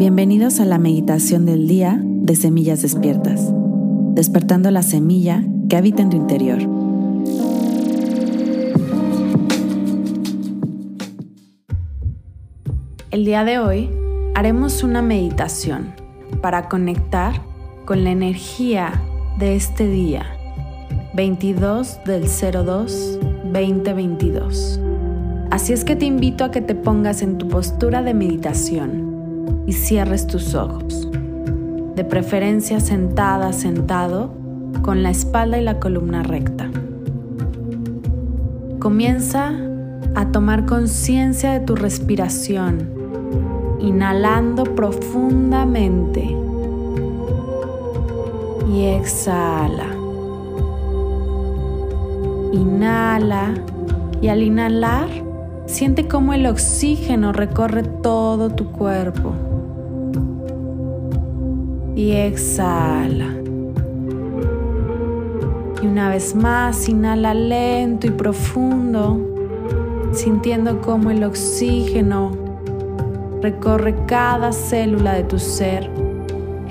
Bienvenidos a la meditación del día de Semillas Despiertas, despertando la semilla que habita en tu interior. El día de hoy haremos una meditación para conectar con la energía de este día, 22 del 02 2022. Así es que te invito a que te pongas en tu postura de meditación cierres tus ojos. De preferencia sentada, sentado, con la espalda y la columna recta. Comienza a tomar conciencia de tu respiración, inhalando profundamente y exhala. Inhala y al inhalar Siente cómo el oxígeno recorre todo tu cuerpo. Y exhala. Y una vez más, inhala lento y profundo, sintiendo cómo el oxígeno recorre cada célula de tu ser,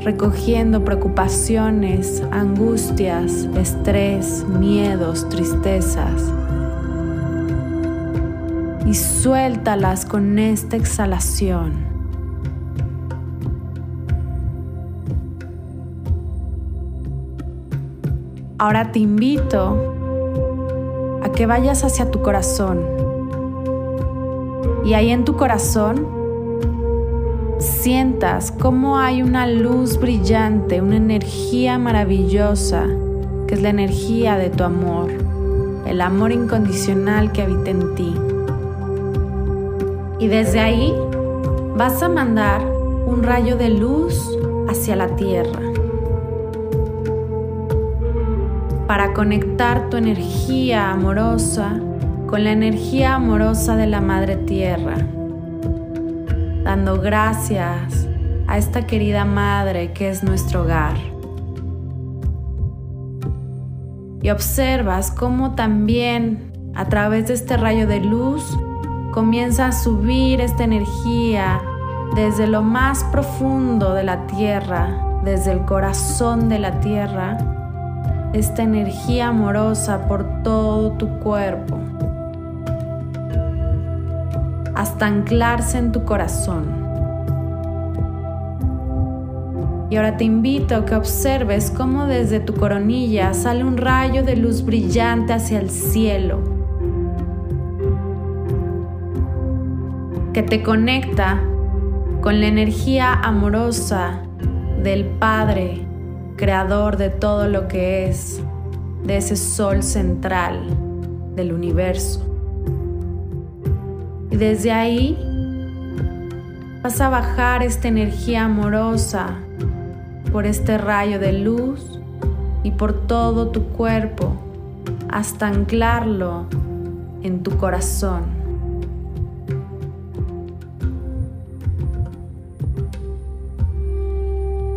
recogiendo preocupaciones, angustias, estrés, miedos, tristezas y suéltalas con esta exhalación. Ahora te invito a que vayas hacia tu corazón y ahí en tu corazón sientas cómo hay una luz brillante, una energía maravillosa, que es la energía de tu amor, el amor incondicional que habita en ti. Y desde ahí vas a mandar un rayo de luz hacia la tierra para conectar tu energía amorosa con la energía amorosa de la Madre Tierra, dando gracias a esta querida Madre que es nuestro hogar. Y observas cómo también a través de este rayo de luz comienza a subir esta energía desde lo más profundo de la tierra, desde el corazón de la tierra, esta energía amorosa por todo tu cuerpo, hasta anclarse en tu corazón. Y ahora te invito a que observes cómo desde tu coronilla sale un rayo de luz brillante hacia el cielo que te conecta con la energía amorosa del Padre, creador de todo lo que es, de ese sol central del universo. Y desde ahí vas a bajar esta energía amorosa por este rayo de luz y por todo tu cuerpo hasta anclarlo en tu corazón.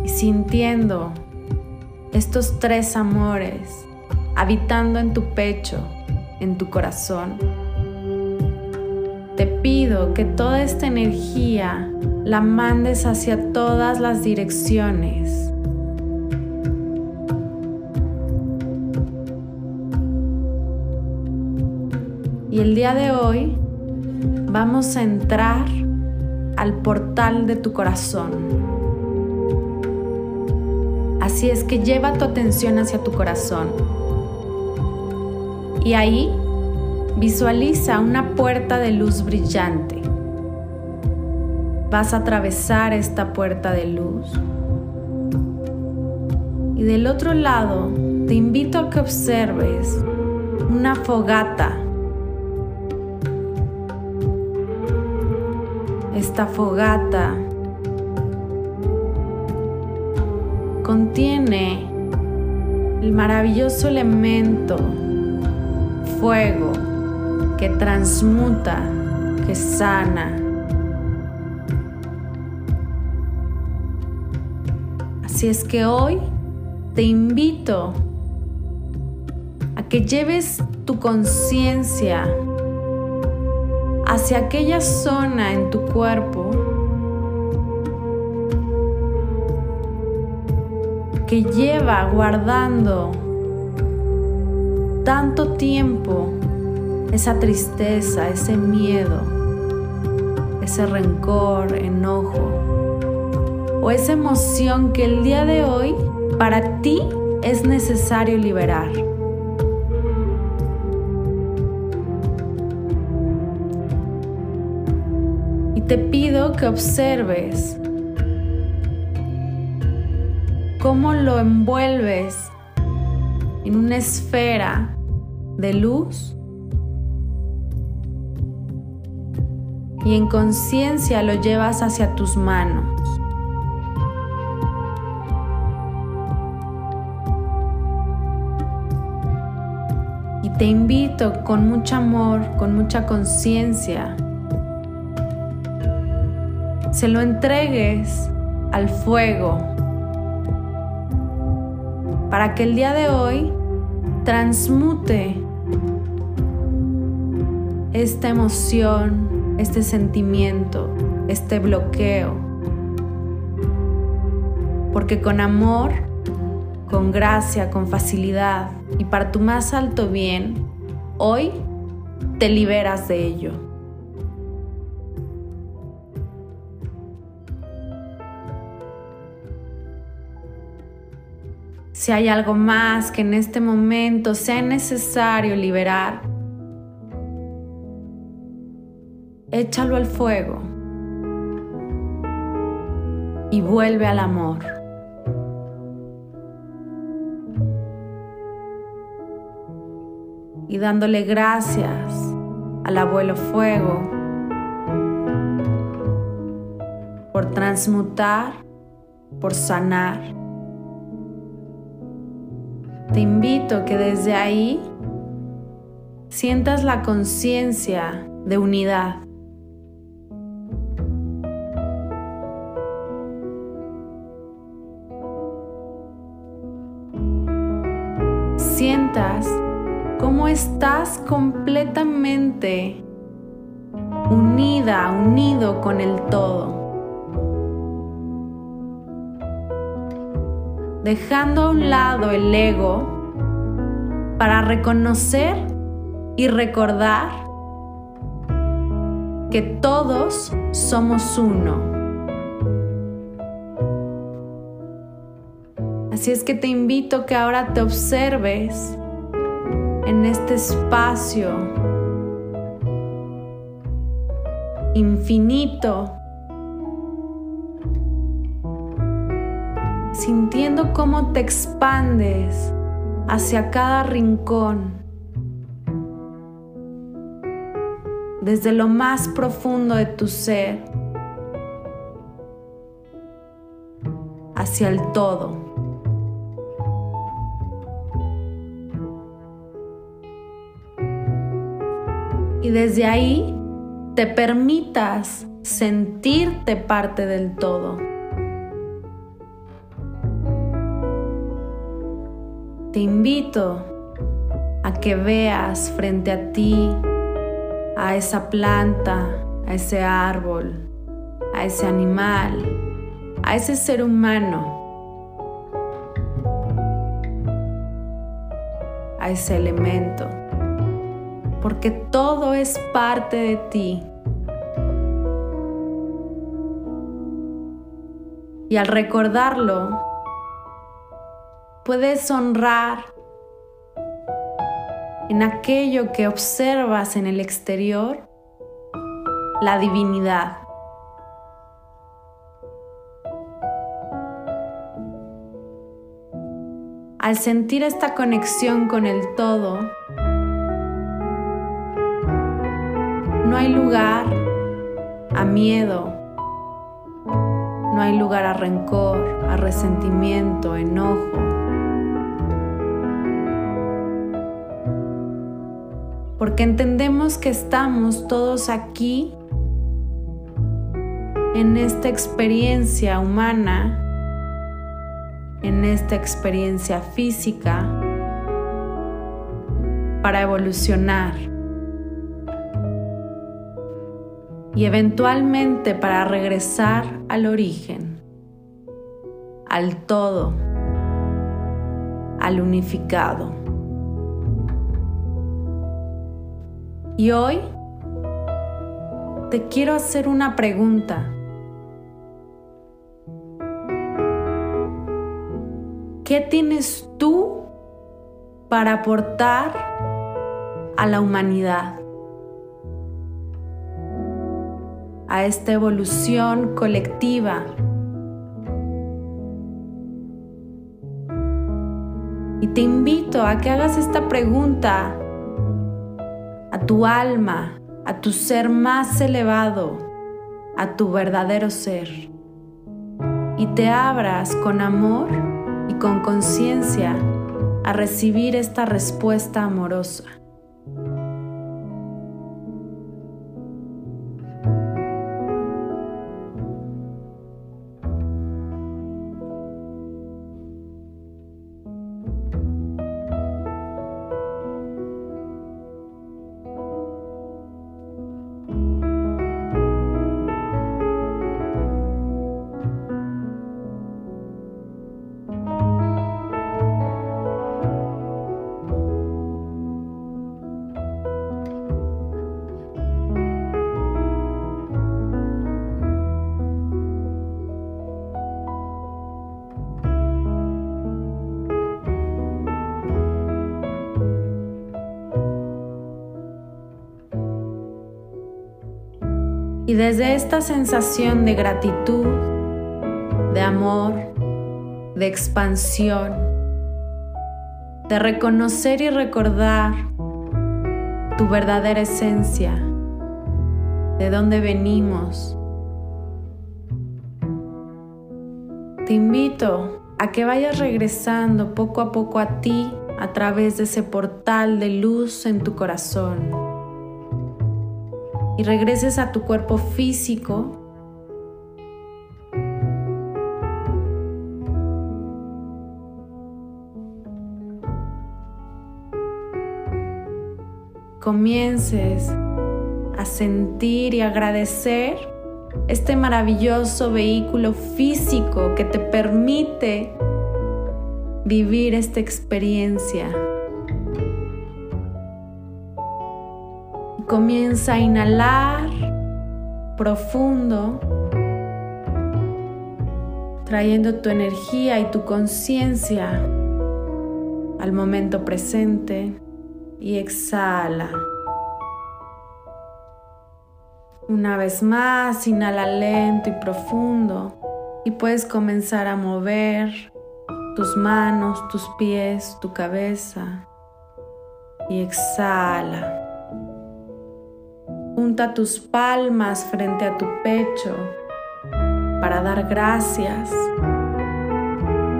sintiendo estos tres amores habitando en tu pecho, en tu corazón. Te pido que toda esta energía la mandes hacia todas las direcciones. Y el día de hoy vamos a entrar al portal de tu corazón. Así es que lleva tu atención hacia tu corazón. Y ahí visualiza una puerta de luz brillante. Vas a atravesar esta puerta de luz. Y del otro lado te invito a que observes una fogata. Esta fogata contiene el maravilloso elemento fuego que transmuta, que sana. Así es que hoy te invito a que lleves tu conciencia hacia aquella zona en tu cuerpo que lleva guardando tanto tiempo esa tristeza, ese miedo, ese rencor, enojo o esa emoción que el día de hoy para ti es necesario liberar. Y te pido que observes cómo lo envuelves en una esfera de luz y en conciencia lo llevas hacia tus manos. Y te invito con mucho amor, con mucha conciencia, se lo entregues al fuego para que el día de hoy transmute esta emoción, este sentimiento, este bloqueo. Porque con amor, con gracia, con facilidad y para tu más alto bien, hoy te liberas de ello. Si hay algo más que en este momento sea necesario liberar, échalo al fuego y vuelve al amor. Y dándole gracias al abuelo fuego por transmutar, por sanar te invito que desde ahí sientas la conciencia de unidad. Sientas cómo estás completamente unida, unido con el todo. Dejando a un lado el ego para reconocer y recordar que todos somos uno. Así es que te invito que ahora te observes en este espacio infinito sintiendo cómo te expandes hacia cada rincón, desde lo más profundo de tu ser, hacia el todo. Y desde ahí te permitas sentirte parte del todo. Te invito a que veas frente a ti a esa planta, a ese árbol, a ese animal, a ese ser humano, a ese elemento, porque todo es parte de ti. Y al recordarlo, puedes honrar en aquello que observas en el exterior la divinidad. Al sentir esta conexión con el todo, no hay lugar a miedo, no hay lugar a rencor, a resentimiento, enojo. Porque entendemos que estamos todos aquí en esta experiencia humana, en esta experiencia física, para evolucionar y eventualmente para regresar al origen, al todo, al unificado. Y hoy te quiero hacer una pregunta. ¿Qué tienes tú para aportar a la humanidad? A esta evolución colectiva. Y te invito a que hagas esta pregunta tu alma, a tu ser más elevado, a tu verdadero ser. Y te abras con amor y con conciencia a recibir esta respuesta amorosa. Y desde esta sensación de gratitud, de amor, de expansión, de reconocer y recordar tu verdadera esencia, de dónde venimos, te invito a que vayas regresando poco a poco a ti a través de ese portal de luz en tu corazón y regreses a tu cuerpo físico. Comiences a sentir y agradecer este maravilloso vehículo físico que te permite vivir esta experiencia. Comienza a inhalar profundo, trayendo tu energía y tu conciencia al momento presente y exhala. Una vez más, inhala lento y profundo y puedes comenzar a mover tus manos, tus pies, tu cabeza y exhala. Junta tus palmas frente a tu pecho para dar gracias.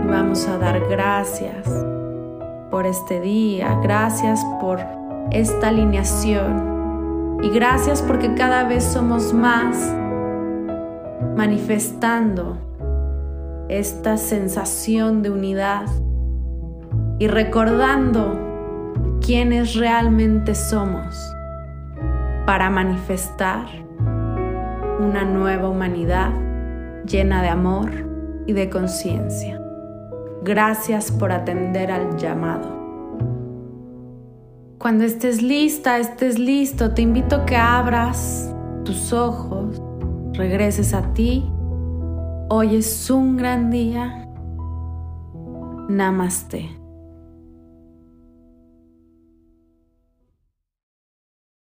Vamos a dar gracias por este día, gracias por esta alineación. Y gracias porque cada vez somos más manifestando esta sensación de unidad y recordando quiénes realmente somos para manifestar una nueva humanidad llena de amor y de conciencia. Gracias por atender al llamado. Cuando estés lista, estés listo, te invito a que abras tus ojos, regreses a ti. Hoy es un gran día. Namaste.